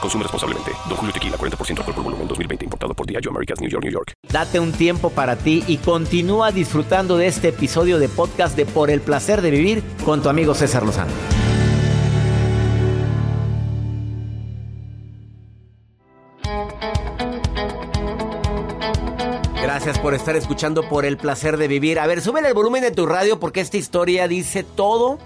Consume responsablemente. Don Julio Tequila, 40% alcohol por volumen, 2020. Importado por Diageo Americas, New York, New York. Date un tiempo para ti y continúa disfrutando de este episodio de podcast de Por el Placer de Vivir con tu amigo César Lozano. Gracias por estar escuchando Por el Placer de Vivir. A ver, súbele el volumen de tu radio porque esta historia dice todo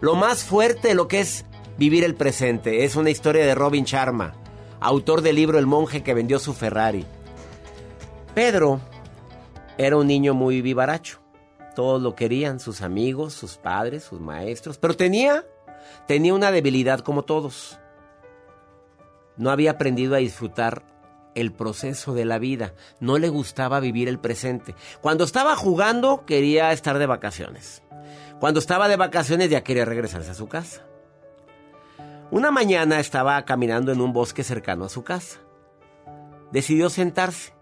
lo más fuerte de lo que es vivir el presente. Es una historia de Robin Sharma, autor del libro El monje que vendió su Ferrari. Pedro era un niño muy vivaracho. Todos lo querían, sus amigos, sus padres, sus maestros, pero tenía tenía una debilidad como todos. No había aprendido a disfrutar el proceso de la vida, no le gustaba vivir el presente. Cuando estaba jugando quería estar de vacaciones. Cuando estaba de vacaciones ya quería regresarse a su casa. Una mañana estaba caminando en un bosque cercano a su casa. Decidió sentarse.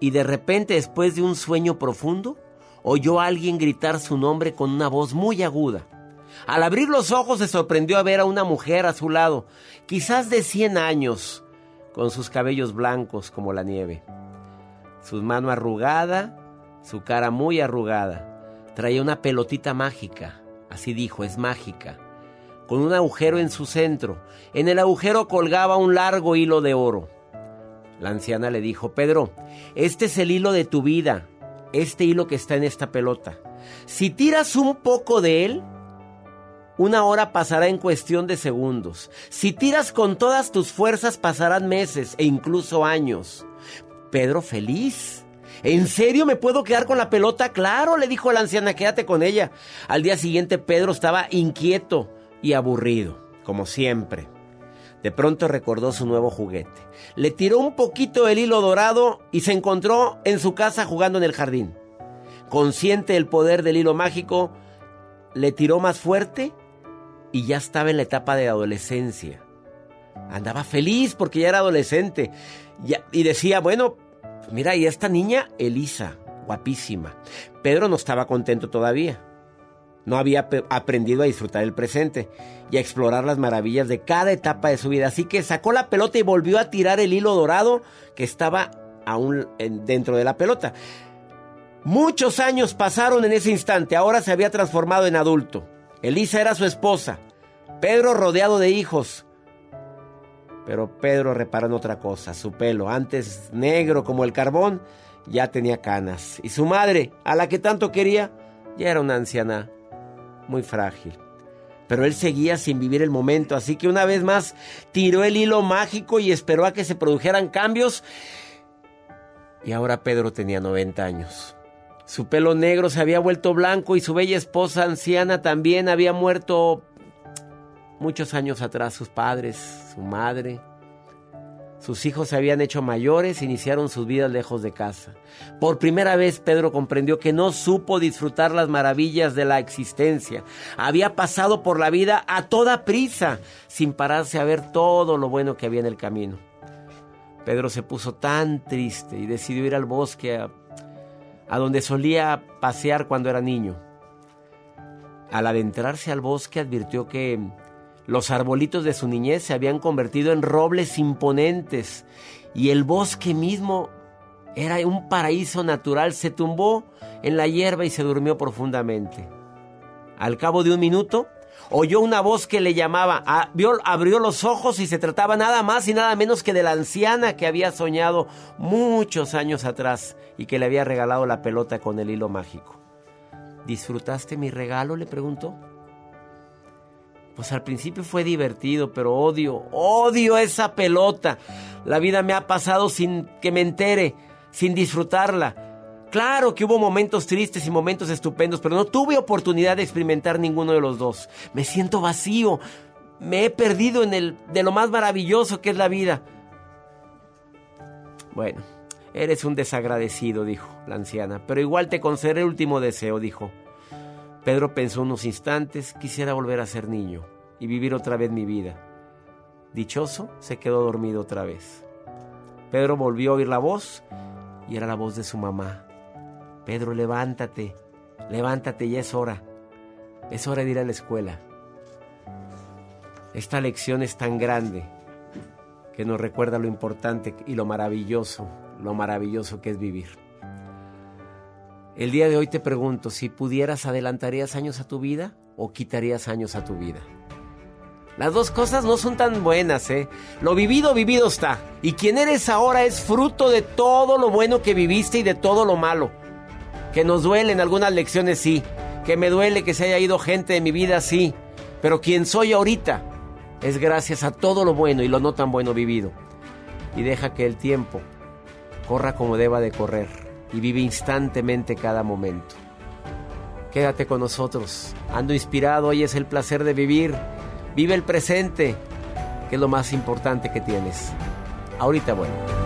Y de repente, después de un sueño profundo, oyó a alguien gritar su nombre con una voz muy aguda. Al abrir los ojos se sorprendió a ver a una mujer a su lado, quizás de 100 años, con sus cabellos blancos como la nieve. Su mano arrugada, su cara muy arrugada. Traía una pelotita mágica, así dijo, es mágica con un agujero en su centro. En el agujero colgaba un largo hilo de oro. La anciana le dijo, Pedro, este es el hilo de tu vida, este hilo que está en esta pelota. Si tiras un poco de él, una hora pasará en cuestión de segundos. Si tiras con todas tus fuerzas, pasarán meses e incluso años. Pedro feliz. ¿En serio me puedo quedar con la pelota? Claro, le dijo la anciana, quédate con ella. Al día siguiente Pedro estaba inquieto aburrido, como siempre. De pronto recordó su nuevo juguete. Le tiró un poquito el hilo dorado y se encontró en su casa jugando en el jardín. Consciente del poder del hilo mágico, le tiró más fuerte y ya estaba en la etapa de adolescencia. Andaba feliz porque ya era adolescente. Y decía, bueno, mira, y esta niña, Elisa, guapísima. Pedro no estaba contento todavía. No había aprendido a disfrutar el presente y a explorar las maravillas de cada etapa de su vida. Así que sacó la pelota y volvió a tirar el hilo dorado que estaba aún dentro de la pelota. Muchos años pasaron en ese instante. Ahora se había transformado en adulto. Elisa era su esposa. Pedro rodeado de hijos. Pero Pedro reparó en otra cosa. Su pelo, antes negro como el carbón, ya tenía canas. Y su madre, a la que tanto quería, ya era una anciana muy frágil. Pero él seguía sin vivir el momento, así que una vez más tiró el hilo mágico y esperó a que se produjeran cambios. Y ahora Pedro tenía 90 años. Su pelo negro se había vuelto blanco y su bella esposa anciana también había muerto muchos años atrás, sus padres, su madre. Sus hijos se habían hecho mayores, iniciaron sus vidas lejos de casa. Por primera vez Pedro comprendió que no supo disfrutar las maravillas de la existencia. Había pasado por la vida a toda prisa, sin pararse a ver todo lo bueno que había en el camino. Pedro se puso tan triste y decidió ir al bosque a donde solía pasear cuando era niño. Al adentrarse al bosque advirtió que los arbolitos de su niñez se habían convertido en robles imponentes y el bosque mismo era un paraíso natural. Se tumbó en la hierba y se durmió profundamente. Al cabo de un minuto, Oyó una voz que le llamaba, abrió, los ojos y se trataba nada más y nada menos que de la anciana que había soñado muchos años atrás y que le había regalado la pelota con el hilo mágico. ¿Disfrutaste mi regalo? le preguntó. Pues al principio fue divertido, pero odio, odio esa pelota. La vida me ha pasado sin que me entere, sin disfrutarla. Claro que hubo momentos tristes y momentos estupendos, pero no tuve oportunidad de experimentar ninguno de los dos. Me siento vacío. Me he perdido en el de lo más maravilloso que es la vida. Bueno, eres un desagradecido, dijo la anciana, pero igual te concederé el último deseo, dijo. Pedro pensó unos instantes, quisiera volver a ser niño y vivir otra vez mi vida. Dichoso, se quedó dormido otra vez. Pedro volvió a oír la voz y era la voz de su mamá. Pedro, levántate, levántate, ya es hora. Es hora de ir a la escuela. Esta lección es tan grande que nos recuerda lo importante y lo maravilloso, lo maravilloso que es vivir. El día de hoy te pregunto, si pudieras, ¿adelantarías años a tu vida o quitarías años a tu vida? Las dos cosas no son tan buenas, ¿eh? Lo vivido, vivido está. Y quien eres ahora es fruto de todo lo bueno que viviste y de todo lo malo. Que nos duelen algunas lecciones, sí. Que me duele que se haya ido gente de mi vida, sí. Pero quien soy ahorita es gracias a todo lo bueno y lo no tan bueno vivido. Y deja que el tiempo corra como deba de correr y vive instantemente cada momento. Quédate con nosotros. Ando inspirado, hoy es el placer de vivir. Vive el presente, que es lo más importante que tienes. Ahorita bueno.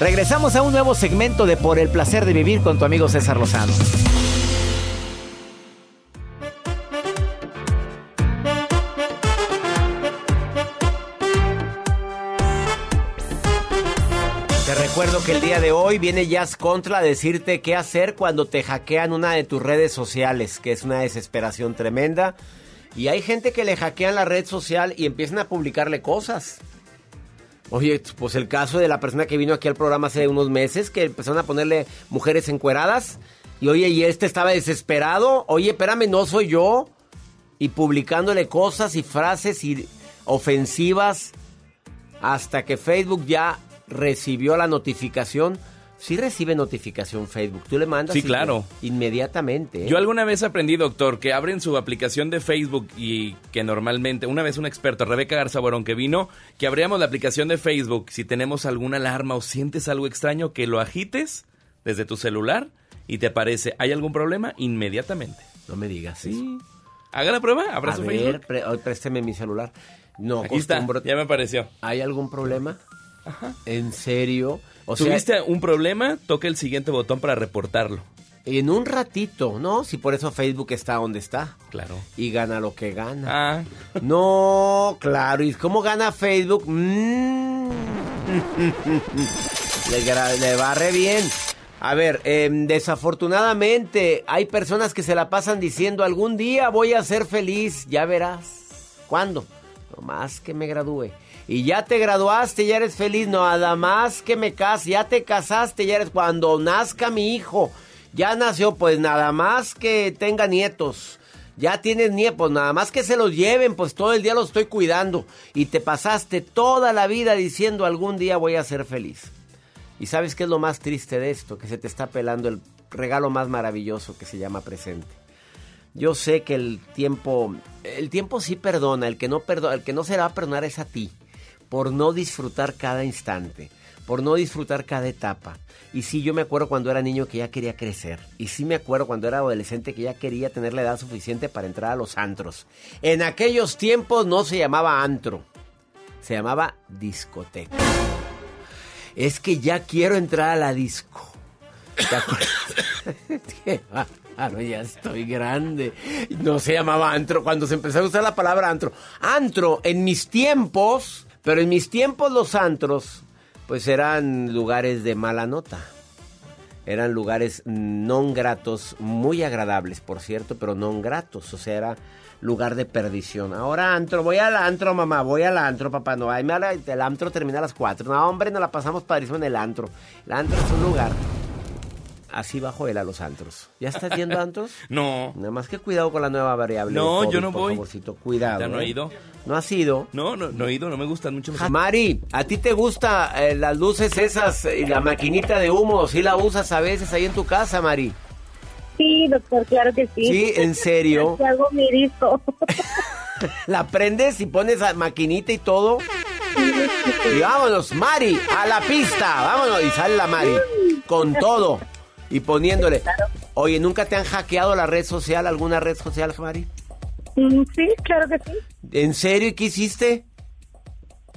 Regresamos a un nuevo segmento de Por el Placer de Vivir con tu amigo César Lozano. Te recuerdo que el día de hoy viene Jazz Contra a decirte qué hacer cuando te hackean una de tus redes sociales, que es una desesperación tremenda. Y hay gente que le hackean la red social y empiezan a publicarle cosas. Oye, pues el caso de la persona que vino aquí al programa hace unos meses, que empezaron a ponerle mujeres encueradas. Y oye, y este estaba desesperado. Oye, espérame, no soy yo. Y publicándole cosas y frases y ofensivas. Hasta que Facebook ya recibió la notificación Sí recibe notificación Facebook. Tú le mandas. Sí, claro. Inmediatamente. ¿eh? Yo alguna vez aprendí, doctor, que abren su aplicación de Facebook y que normalmente, una vez un experto, Rebeca Garza Borón, que vino, que abríamos la aplicación de Facebook. Si tenemos alguna alarma o sientes algo extraño, que lo agites desde tu celular y te aparece, ¿hay algún problema? Inmediatamente. No me digas sí. Haga la prueba, abra su ver, Facebook. présteme mi celular. No, Aquí está, ya me apareció. ¿Hay algún problema? Ajá. ¿En serio? O ¿Tuviste un problema? Toca el siguiente botón para reportarlo. En un ratito, ¿no? Si por eso Facebook está donde está. Claro. Y gana lo que gana. Ah. No, claro. ¿Y cómo gana Facebook? Mm. le, le barre bien. A ver, em, desafortunadamente hay personas que se la pasan diciendo algún día voy a ser feliz, ya verás. ¿Cuándo? No más que me gradúe y ya te graduaste, ya eres feliz, nada más que me case, ya te casaste, ya eres cuando nazca mi hijo, ya nació, pues nada más que tenga nietos. Ya tienes nietos, nada más que se los lleven, pues todo el día los estoy cuidando. Y te pasaste toda la vida diciendo algún día voy a ser feliz. ¿Y sabes qué es lo más triste de esto? Que se te está pelando el regalo más maravilloso que se llama presente. Yo sé que el tiempo, el tiempo sí perdona, el que no perdona, el que no se va a perdonar es a ti, por no disfrutar cada instante, por no disfrutar cada etapa. Y sí, yo me acuerdo cuando era niño que ya quería crecer. Y sí me acuerdo cuando era adolescente que ya quería tener la edad suficiente para entrar a los antros. En aquellos tiempos no se llamaba antro, se llamaba discoteca. Es que ya quiero entrar a la disco. Claro, ya estoy grande. No se llamaba antro cuando se empezó a usar la palabra antro. Antro, en mis tiempos, pero en mis tiempos los antros, pues eran lugares de mala nota. Eran lugares no gratos, muy agradables, por cierto, pero no gratos. O sea, era lugar de perdición. Ahora antro, voy al antro, mamá, voy al antro, papá. No, ay, el antro termina a las 4. No, hombre, nos la pasamos padrísimo en el antro. El antro es un lugar así bajo él a los antros. ¿Ya estás yendo a antros? no. Nada más que cuidado con la nueva variable. No, yo no voy. Favorcito. Cuidado. ¿Ya no he ¿eh? ido? ¿No has ido? No, no, no he ido, no me gustan mucho. Mari, ¿a ti te gusta eh, las luces esas y la maquinita de humo? ¿Sí la usas a veces ahí en tu casa, Mari? Sí, doctor, claro que sí. Sí, en serio. Te hago mi disco. la prendes y pones la maquinita y todo. Y vámonos, Mari, a la pista. Vámonos. Y sale la Mari. Con todo. Y poniéndole. Oye, ¿nunca te han hackeado la red social, alguna red social, Mari? Mm, Sí, claro que sí. ¿En serio? ¿Y qué hiciste?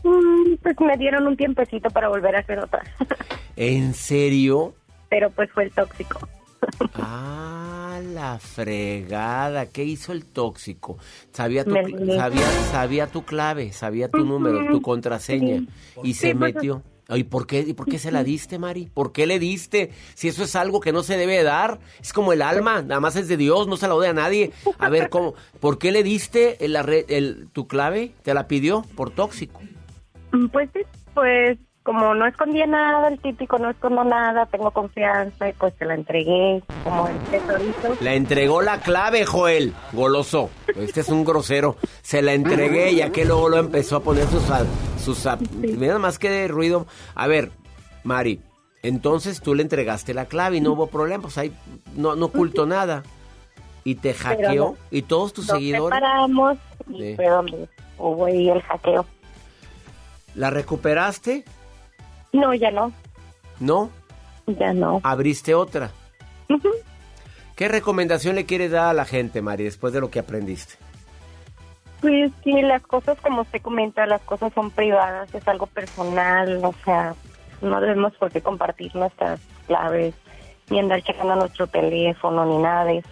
Mm, Pues me dieron un tiempecito para volver a hacer otra. ¿En serio? Pero pues fue el tóxico. Ah, la fregada. ¿Qué hizo el tóxico? Sabía tu, sabía, sabía tu clave, sabía tu número, tu contraseña. Y se pues, metió. ¿Y por qué, ¿Y por qué se la diste, Mari? ¿Por qué le diste? Si eso es algo que no se debe dar, es como el alma, nada más es de Dios, no se la doy a nadie. A ver, ¿cómo? ¿Por qué le diste el, el- tu clave? ¿Te la pidió? Por tóxico. Mm, Pues sí, pues como no escondía nada, el típico no escondo nada, tengo confianza y pues se la entregué como el tesorito. Le entregó la clave, Joel. Goloso. Este es un grosero. Se la entregué ya que luego lo empezó a poner sus... sus Mira más que de ruido. A ver, Mari, entonces tú le entregaste la clave y no hubo problema. Pues ahí no, no ocultó nada. Y te hackeó. no. Y todos tus Nos seguidores... separamos y Sí. fue donde hubo ahí el hackeo. ¿La recuperaste? No, ya no, No. ya no. Abriste otra. ¿Qué recomendación le quieres dar a la gente, Mari, después de lo que aprendiste? Pues sí, las cosas como usted comenta, las cosas son privadas, es algo personal, o sea, no debemos por qué compartir nuestras claves, ni andar checando nuestro teléfono, ni nada de eso.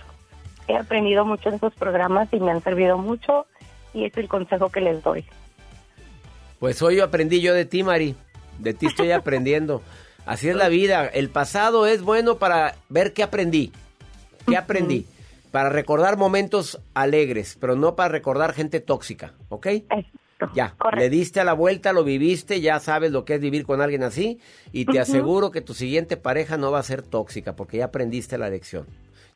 He aprendido mucho de esos programas y me han servido mucho y es el consejo que les doy. Pues hoy aprendí yo de ti, Mari. De ti estoy aprendiendo. Así es la vida. El pasado es bueno para ver qué aprendí. ¿Qué aprendí? Para recordar momentos alegres, pero no para recordar gente tóxica, ¿ok? Ya, correcto. le diste a la vuelta, lo viviste, ya sabes lo que es vivir con alguien así y te aseguro que tu siguiente pareja no va a ser tóxica porque ya aprendiste la lección.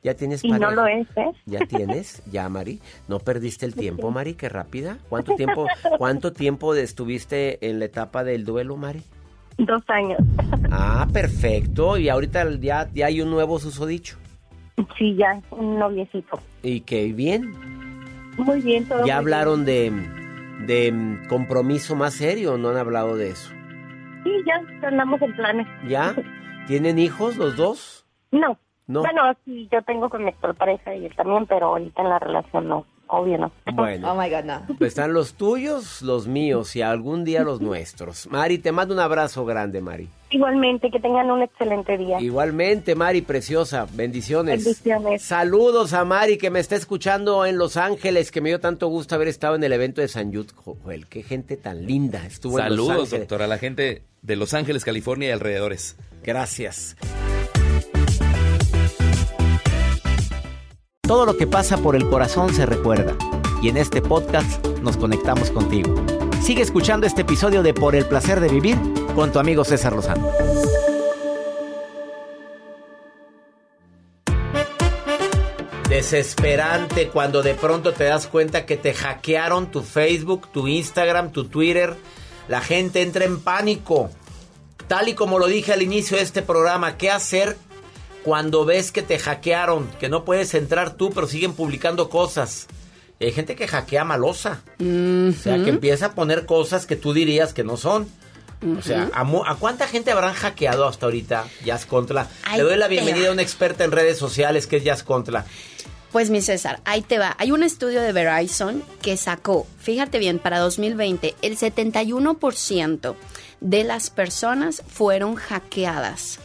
Ya tienes Y pareja. no lo es, ¿eh? ¿Ya tienes? ¿Ya, Mari? ¿No perdiste el tiempo, Mari? Qué rápida. ¿Cuánto tiempo, cuánto tiempo estuviste en la etapa del duelo, Mari? Dos años. Ah, perfecto. Y ahorita ya, ya hay un nuevo susodicho. Sí, ya, un noviecito. Y qué bien. Muy bien, todo ¿Ya muy hablaron de, de compromiso más serio o no han hablado de eso? Sí, ya andamos en planes. ¿Ya? ¿Tienen hijos los dos? No. No. Bueno, sí, yo tengo con mi actual pareja y él también, pero ahorita en la relación no, obvio no. Bueno. Oh my God, no. Pues están los tuyos, los míos y algún día los nuestros. Mari, te mando un abrazo grande, Mari. Igualmente, que tengan un excelente día. Igualmente, Mari, preciosa. Bendiciones. Bendiciones. Saludos a Mari que me está escuchando en Los Ángeles, que me dio tanto gusto haber estado en el evento de San Jude. Joel, qué gente tan linda estuvo en Los Saludos, Ángeles. doctor, a la gente de Los Ángeles, California y alrededores. Gracias. Todo lo que pasa por el corazón se recuerda. Y en este podcast nos conectamos contigo. Sigue escuchando este episodio de Por el placer de vivir con tu amigo César Lozano. Desesperante cuando de pronto te das cuenta que te hackearon tu Facebook, tu Instagram, tu Twitter. La gente entra en pánico. Tal y como lo dije al inicio de este programa, ¿qué hacer cuando ves que te hackearon? Que no puedes entrar tú, pero siguen publicando cosas. Hay gente que hackea malosa. O sea, que empieza a poner cosas que tú dirías que no son. O sea, ¿a, cuánta gente habrán hackeado hasta ahorita Jazz Contra? Ahí Le doy la bienvenida a una experta en redes sociales que es Jazz Contra. Pues mi César, ahí te va. Hay un estudio de Verizon que sacó, fíjate bien, para 2020, el 71% de las personas fueron hackeadas.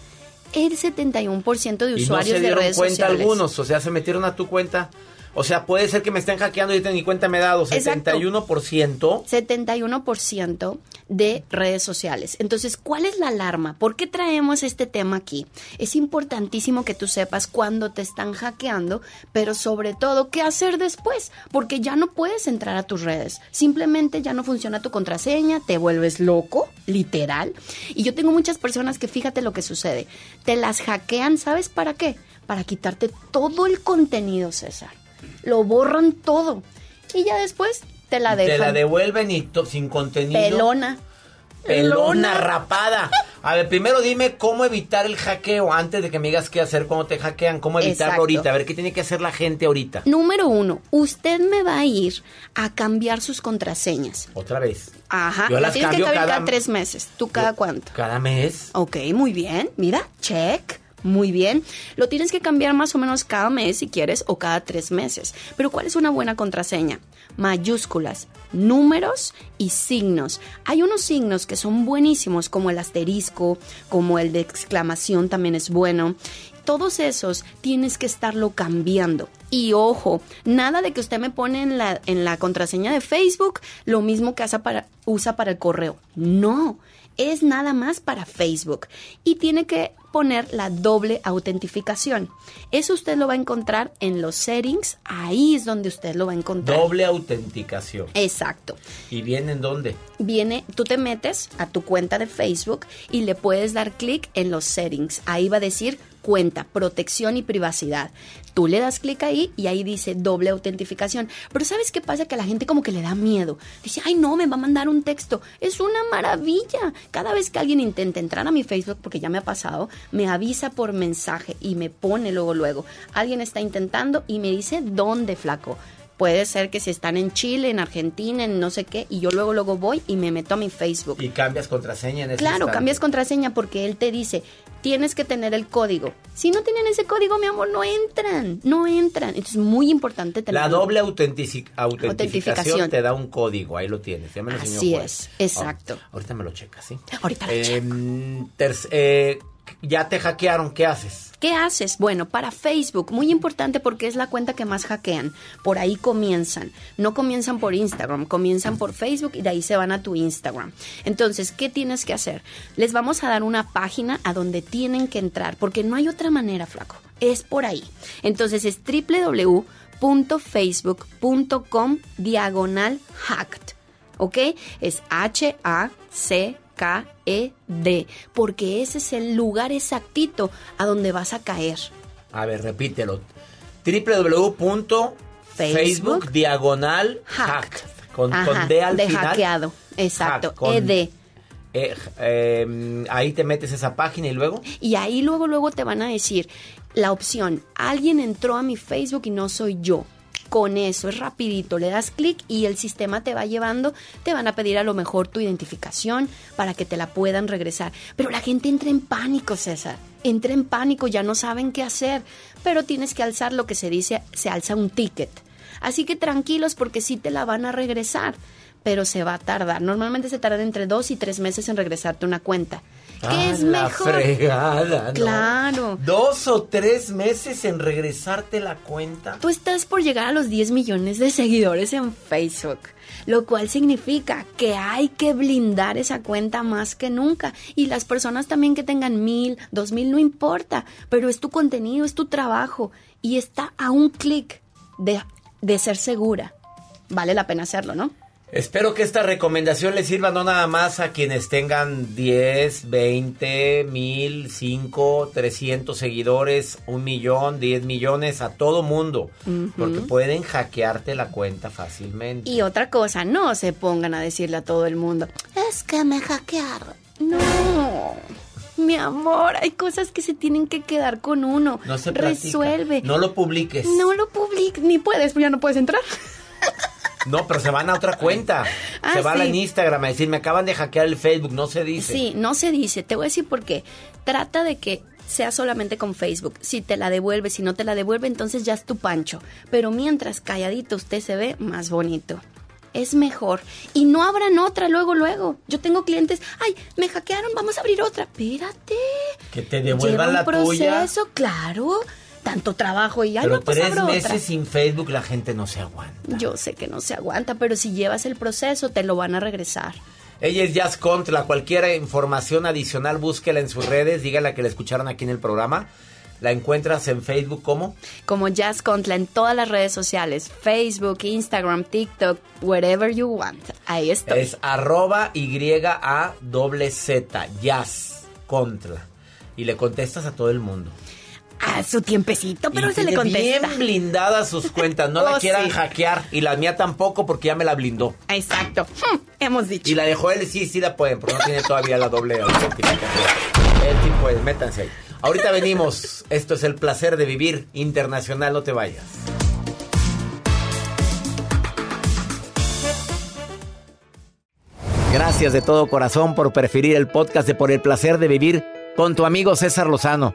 El 71% de Y no usuarios se de dieron redes cuenta sociales. algunos. O sea, se metieron a tu cuenta. O sea, puede ser que me estén hackeando y ni cuenta me he dado. Exacto. 71%. 71% de redes sociales. Entonces, ¿cuál es la alarma? ¿Por qué traemos este tema aquí? Es importantísimo que tú sepas cuándo te están hackeando, pero sobre todo qué hacer después, porque ya no puedes entrar a tus redes. Simplemente ya no funciona tu contraseña, te vuelves loco, literal. Y yo tengo muchas personas que fíjate lo que sucede. Te las hackean, ¿sabes para qué? Para quitarte todo el contenido, César. Lo borran todo. Y ya después te la dejan. Te la devuelven y sin contenido. Pelona. Pelona rapada. A ver, primero dime cómo evitar el hackeo antes de que me digas qué hacer cuando te hackean. ¿Cómo evitarlo Exacto. ahorita? A ver, ¿qué tiene que hacer la gente ahorita? Número uno, usted me va a ir a cambiar sus contraseñas. Otra vez. Ajá. Yo la las tienes que cambiar cada- cada tres meses. ¿Tú cada cuánto? Cada mes. Ok, muy bien. Mira, check. Muy bien. Lo tienes que cambiar más o menos cada mes si quieres o cada tres meses. Pero ¿cuál es una buena contraseña? Mayúsculas, números y signos. Hay unos signos que son buenísimos como el asterisco, como el de exclamación también es bueno. Todos esos tienes que estarlo cambiando. Y ojo, nada de que usted me pone en la, en la contraseña de Facebook lo mismo que para, usa para el correo. No, es nada más para Facebook. Y tiene que poner la doble autentificación. Eso usted lo va a encontrar en los settings. Ahí es donde usted lo va a encontrar. Doble autenticación. Exacto. ¿Y viene en dónde? Viene, tú te metes a tu cuenta de Facebook y le puedes dar clic en los settings. Ahí va a decir cuenta, protección y privacidad. Tú le das clic ahí y ahí dice doble autentificación. Pero ¿sabes qué pasa? Que a la gente como que le da miedo. Dice, ay no, me va a mandar un texto. Es una maravilla. Cada vez que alguien intenta entrar a mi Facebook, porque ya me ha pasado, me avisa por mensaje y me pone luego, luego. Alguien está intentando y me dice, ¿dónde, flaco? Puede ser que si están en Chile, en Argentina, en no sé qué, y yo luego luego voy y me meto a mi Facebook. Y cambias contraseña en ese Claro, instante. cambias contraseña porque él te dice, tienes que tener el código. Si no tienen ese código, mi amor, no entran, no entran. Entonces es muy importante tener La doble autentici- autentificación, Autentificación. te da un código, ahí lo tienes. Ya me lo enseñó Así es, exacto. Ah, ahorita me lo checas, ¿sí? Ahorita lo Em, terc- eh, ya te hackearon, ¿qué haces? ¿Qué haces? Bueno, para Facebook, muy importante porque es la cuenta que más hackean. Por ahí comienzan. No comienzan por Instagram, comienzan por Facebook y de ahí se van a tu Instagram. Entonces, ¿qué tienes que hacer? Les vamos a dar una página a donde tienen que entrar porque no hay otra manera, flaco. Es por ahí. Entonces es www.facebook.com diagonal hacked. ¿Ok? Es H-A-C-K-E-D. Porque ese es el lugar exactito a donde vas a caer. A ver, repítelo. www.facebook Facebook. diagonal hacked. Con, Ajá, con D al de final. hackeado. Exacto, Hack, con- ED. eh, eh, ahí te metes esa página y luego. Y ahí luego, luego te van a decir la opción, alguien entró a mi Facebook y no soy yo. Con eso es rapidito, le das clic y el sistema te va llevando, te van a pedir a lo mejor tu identificación para que te la puedan regresar. Pero la gente entra en pánico, César. Entra en pánico, ya no saben qué hacer. Pero tienes que alzar lo que se dice, se alza un ticket. Así que tranquilos porque sí te la van a regresar, pero se va a tardar. Normalmente se tarda entre dos y tres meses en regresarte una cuenta. ¿Qué Ah, es la mejor? fregada, ¿no? Claro. Dos o tres meses en regresarte la cuenta. Tú estás por llegar a los 10 millones de seguidores en Facebook, lo cual significa que hay que blindar esa cuenta más que nunca. Y las personas también que tengan mil, dos mil, no importa, pero es tu contenido, es tu trabajo y está a un clic de, de ser segura. Vale la pena hacerlo, ¿no? Espero que esta recomendación les sirva no nada más a quienes tengan 10, 20, 1000, 5, 300 seguidores, un millón, 10 millones, a todo mundo. Porque pueden hackearte la cuenta fácilmente. Y otra cosa, no se pongan a decirle a todo el mundo, es que me hackearon. No. Mi amor, hay cosas que se tienen que quedar con uno. No se platica. Resuelve. No lo publiques. No lo publiques, ni puedes, pues ya no puedes entrar. No, pero se van a otra cuenta. Ah, se van sí. en Instagram a decir, me acaban de hackear el Facebook, no se dice. Sí, no se dice. Te voy a decir por qué. Trata de que sea solamente con Facebook. Si te la devuelve, si no te la devuelve, entonces ya es tu pancho. Pero mientras calladito usted se ve más bonito. Es mejor. Y no abran otra luego, luego. Yo tengo clientes, ay, me hackearon, vamos a abrir otra. Espérate. Que te devuelvan Lleva la un proceso, tuya. claro. Tanto trabajo y Pero no, pues tres meses otra. sin Facebook la gente no se aguanta. Yo sé que no se aguanta, pero si llevas el proceso, te lo van a regresar. Ella es Jazz Contra. Cualquier información adicional, búsquela en sus redes. Dígala que la escucharon aquí en el programa. La encuentras en Facebook como como Jazz Contla en todas las redes sociales, Facebook, Instagram, TikTok, wherever you want. Ahí estoy. es arroba y a doble z Jazz Contra. Y le contestas a todo el mundo. A su tiempecito, pero Y se le contesta. bien blindadas sus cuentas. No la Oh, quieran sí. hackear. Y la mía tampoco porque ya me la blindó. Exacto. Hmm, hemos dicho. Y la de Joel sí, sí la pueden, porque no tiene todavía la doble autentificación. Él sí puede, métanse ahí. Ahorita venimos. Esto es el placer de vivir internacional. No te vayas. Gracias de todo corazón por preferir el podcast de Por el placer de vivir con tu amigo César Lozano.